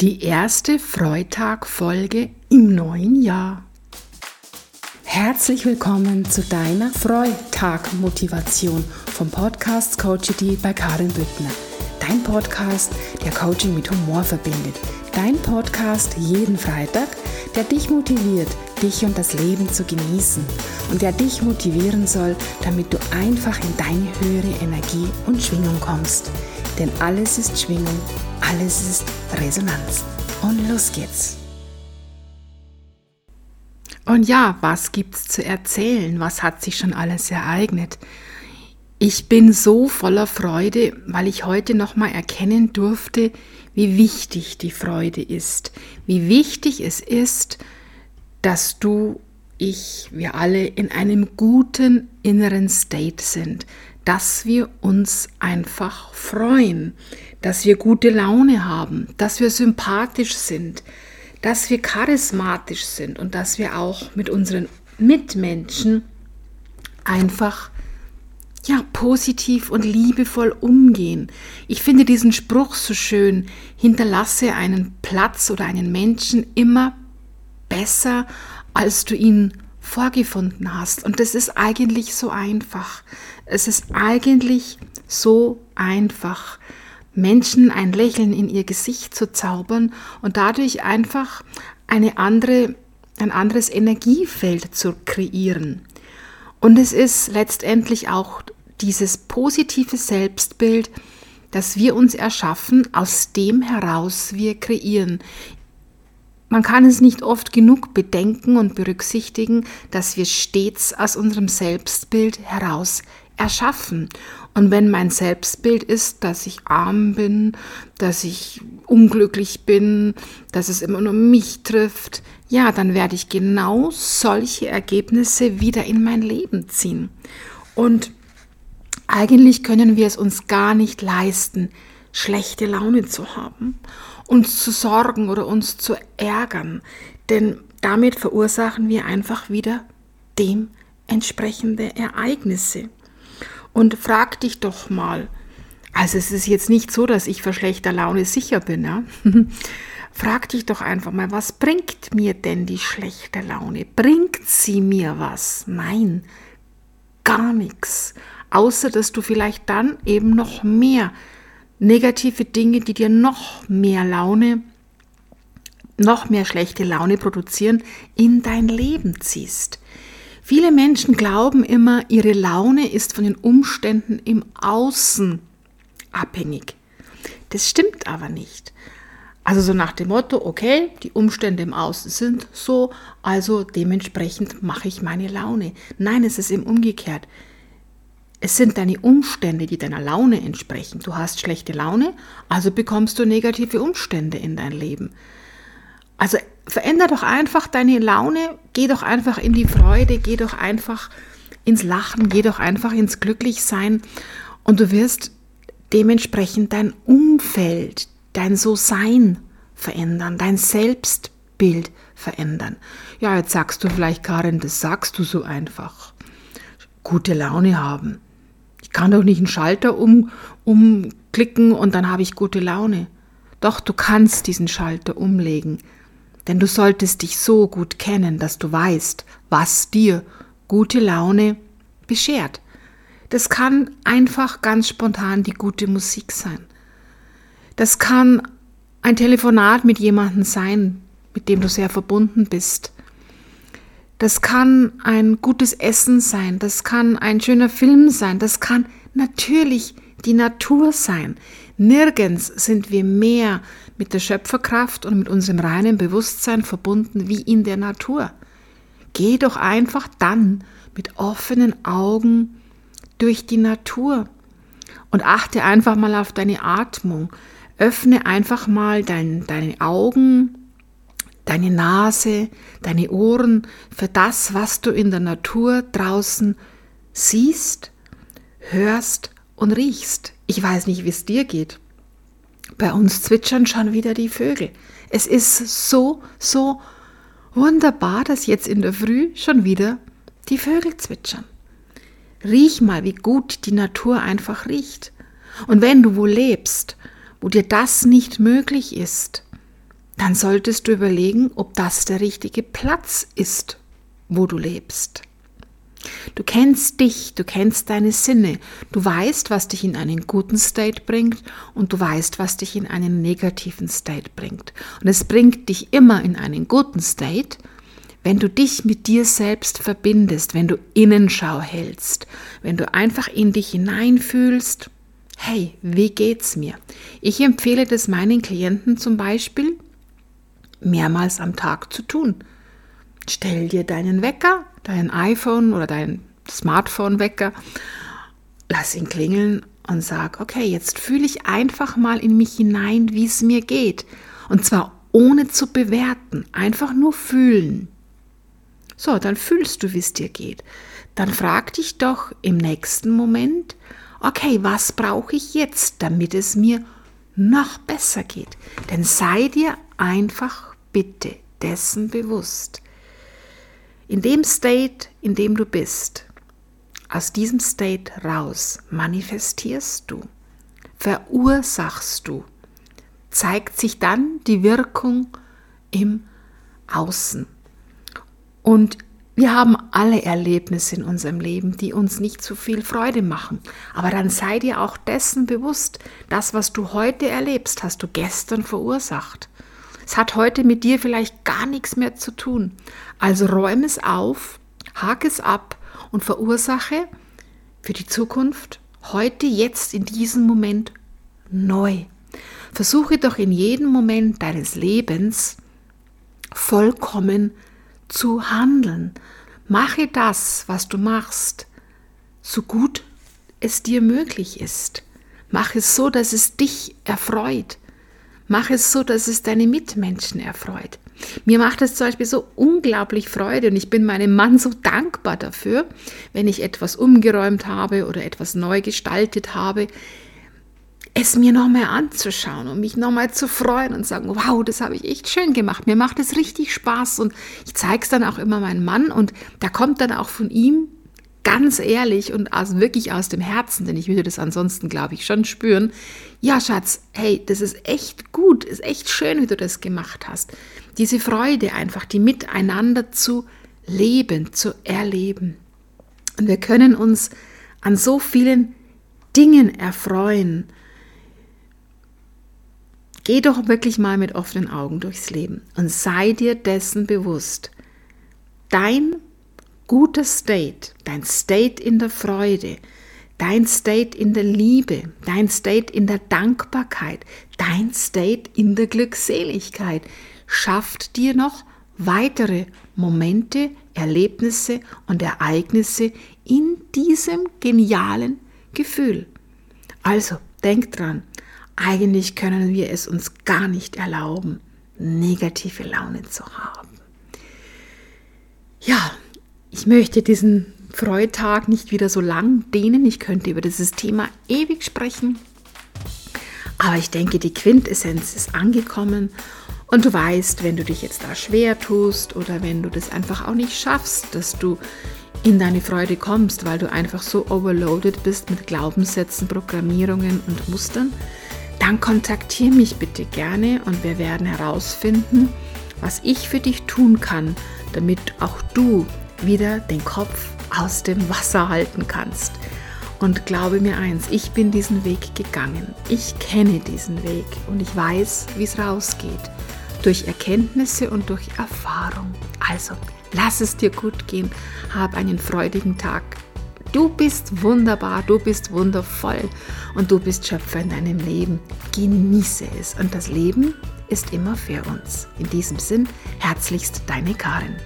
Die erste Freitag-Folge im neuen Jahr. Herzlich willkommen zu deiner Freitag-Motivation vom Podcast Coachity bei Karin Büttner. Dein Podcast, der Coaching mit Humor verbindet. Dein Podcast jeden Freitag, der dich motiviert, dich und das Leben zu genießen und der dich motivieren soll, damit du einfach in deine höhere Energie und Schwingung kommst. Denn alles ist Schwingung alles ist Resonanz. Und los geht's. Und ja, was gibt's zu erzählen? Was hat sich schon alles ereignet? Ich bin so voller Freude, weil ich heute nochmal erkennen durfte, wie wichtig die Freude ist. Wie wichtig es ist, dass du, ich, wir alle in einem guten inneren State sind, dass wir uns einfach freuen, dass wir gute Laune haben, dass wir sympathisch sind, dass wir charismatisch sind und dass wir auch mit unseren Mitmenschen einfach ja, positiv und liebevoll umgehen. Ich finde diesen Spruch so schön, hinterlasse einen Platz oder einen Menschen immer besser, als du ihn vorgefunden hast. Und das ist eigentlich so einfach. Es ist eigentlich so einfach. Menschen ein Lächeln in ihr Gesicht zu zaubern und dadurch einfach eine andere, ein anderes Energiefeld zu kreieren. Und es ist letztendlich auch dieses positive Selbstbild, das wir uns erschaffen, aus dem heraus wir kreieren. Man kann es nicht oft genug bedenken und berücksichtigen, dass wir stets aus unserem Selbstbild heraus erschaffen. Und wenn mein Selbstbild ist, dass ich arm bin, dass ich unglücklich bin, dass es immer nur mich trifft, ja, dann werde ich genau solche Ergebnisse wieder in mein Leben ziehen. Und eigentlich können wir es uns gar nicht leisten, schlechte Laune zu haben, uns zu sorgen oder uns zu ärgern, denn damit verursachen wir einfach wieder dementsprechende Ereignisse. Und frag dich doch mal, also es ist jetzt nicht so, dass ich für schlechter Laune sicher bin, ja? frag dich doch einfach mal, was bringt mir denn die schlechte Laune? Bringt sie mir was? Nein, gar nichts. Außer dass du vielleicht dann eben noch mehr negative Dinge, die dir noch mehr Laune, noch mehr schlechte Laune produzieren, in dein Leben ziehst. Viele Menschen glauben immer, ihre Laune ist von den Umständen im Außen abhängig. Das stimmt aber nicht. Also so nach dem Motto, okay, die Umstände im Außen sind so, also dementsprechend mache ich meine Laune. Nein, es ist eben umgekehrt. Es sind deine Umstände, die deiner Laune entsprechen. Du hast schlechte Laune, also bekommst du negative Umstände in dein Leben. Also veränder doch einfach deine Laune, geh doch einfach in die Freude, geh doch einfach ins Lachen, geh doch einfach ins Glücklichsein und du wirst dementsprechend dein Umfeld, dein So-Sein verändern, dein Selbstbild verändern. Ja, jetzt sagst du vielleicht, Karin, das sagst du so einfach. Gute Laune haben. Ich kann doch nicht einen Schalter um, umklicken und dann habe ich gute Laune. Doch, du kannst diesen Schalter umlegen. Denn du solltest dich so gut kennen, dass du weißt, was dir gute Laune beschert. Das kann einfach ganz spontan die gute Musik sein. Das kann ein Telefonat mit jemandem sein, mit dem du sehr verbunden bist. Das kann ein gutes Essen sein, das kann ein schöner Film sein, das kann natürlich die Natur sein. Nirgends sind wir mehr mit der Schöpferkraft und mit unserem reinen Bewusstsein verbunden wie in der Natur. Geh doch einfach dann mit offenen Augen durch die Natur und achte einfach mal auf deine Atmung. Öffne einfach mal dein, deine Augen, deine Nase, deine Ohren für das, was du in der Natur draußen siehst, hörst und riechst. Ich weiß nicht, wie es dir geht. Bei uns zwitschern schon wieder die Vögel. Es ist so, so wunderbar, dass jetzt in der Früh schon wieder die Vögel zwitschern. Riech mal, wie gut die Natur einfach riecht. Und wenn du wo lebst, wo dir das nicht möglich ist, dann solltest du überlegen, ob das der richtige Platz ist, wo du lebst. Du kennst dich, du kennst deine Sinne, du weißt, was dich in einen guten State bringt und du weißt, was dich in einen negativen State bringt. Und es bringt dich immer in einen guten State, wenn du dich mit dir selbst verbindest, wenn du Innenschau hältst, wenn du einfach in dich hineinfühlst, hey, wie geht's mir? Ich empfehle das meinen Klienten zum Beispiel mehrmals am Tag zu tun. Stell dir deinen Wecker, dein iPhone oder dein Smartphone-Wecker, lass ihn klingeln und sag, okay, jetzt fühle ich einfach mal in mich hinein, wie es mir geht. Und zwar ohne zu bewerten, einfach nur fühlen. So, dann fühlst du, wie es dir geht. Dann frag dich doch im nächsten Moment, okay, was brauche ich jetzt, damit es mir noch besser geht? Denn sei dir einfach bitte dessen bewusst. In dem State, in dem du bist, aus diesem State raus manifestierst du, verursachst du, zeigt sich dann die Wirkung im Außen. Und wir haben alle Erlebnisse in unserem Leben, die uns nicht zu viel Freude machen. Aber dann sei dir auch dessen bewusst, das, was du heute erlebst, hast du gestern verursacht. Es hat heute mit dir vielleicht gar nichts mehr zu tun. Also räume es auf, hake es ab und verursache für die Zukunft heute, jetzt, in diesem Moment neu. Versuche doch in jedem Moment deines Lebens vollkommen zu handeln. Mache das, was du machst, so gut es dir möglich ist. Mach es so, dass es dich erfreut. Mach es so, dass es deine Mitmenschen erfreut. Mir macht es zum Beispiel so unglaublich Freude und ich bin meinem Mann so dankbar dafür, wenn ich etwas umgeräumt habe oder etwas neu gestaltet habe, es mir nochmal anzuschauen und mich nochmal zu freuen und sagen, wow, das habe ich echt schön gemacht. Mir macht es richtig Spaß und ich zeige es dann auch immer meinem Mann und da kommt dann auch von ihm ganz ehrlich und aus, wirklich aus dem Herzen, denn ich würde das ansonsten, glaube ich, schon spüren. Ja, Schatz, hey, das ist echt gut, ist echt schön, wie du das gemacht hast. Diese Freude einfach, die miteinander zu leben, zu erleben. Und wir können uns an so vielen Dingen erfreuen. Geh doch wirklich mal mit offenen Augen durchs Leben und sei dir dessen bewusst. Dein guter State, dein State in der Freude, dein State in der Liebe, dein State in der Dankbarkeit, dein State in der Glückseligkeit schafft dir noch weitere Momente, Erlebnisse und Ereignisse in diesem genialen Gefühl. Also, denk dran, eigentlich können wir es uns gar nicht erlauben, negative Laune zu haben. Ja, ich möchte diesen Freitag nicht wieder so lang dehnen. Ich könnte über dieses Thema ewig sprechen. Aber ich denke, die Quintessenz ist angekommen. Und du weißt, wenn du dich jetzt da schwer tust oder wenn du das einfach auch nicht schaffst, dass du in deine Freude kommst, weil du einfach so overloaded bist mit Glaubenssätzen, Programmierungen und Mustern, dann kontaktiere mich bitte gerne und wir werden herausfinden, was ich für dich tun kann, damit auch du wieder den Kopf aus dem Wasser halten kannst. Und glaube mir eins, ich bin diesen Weg gegangen. Ich kenne diesen Weg und ich weiß, wie es rausgeht. Durch Erkenntnisse und durch Erfahrung. Also, lass es dir gut gehen. Hab einen freudigen Tag. Du bist wunderbar, du bist wundervoll und du bist Schöpfer in deinem Leben. Genieße es und das Leben ist immer für uns. In diesem Sinn, herzlichst deine Karin.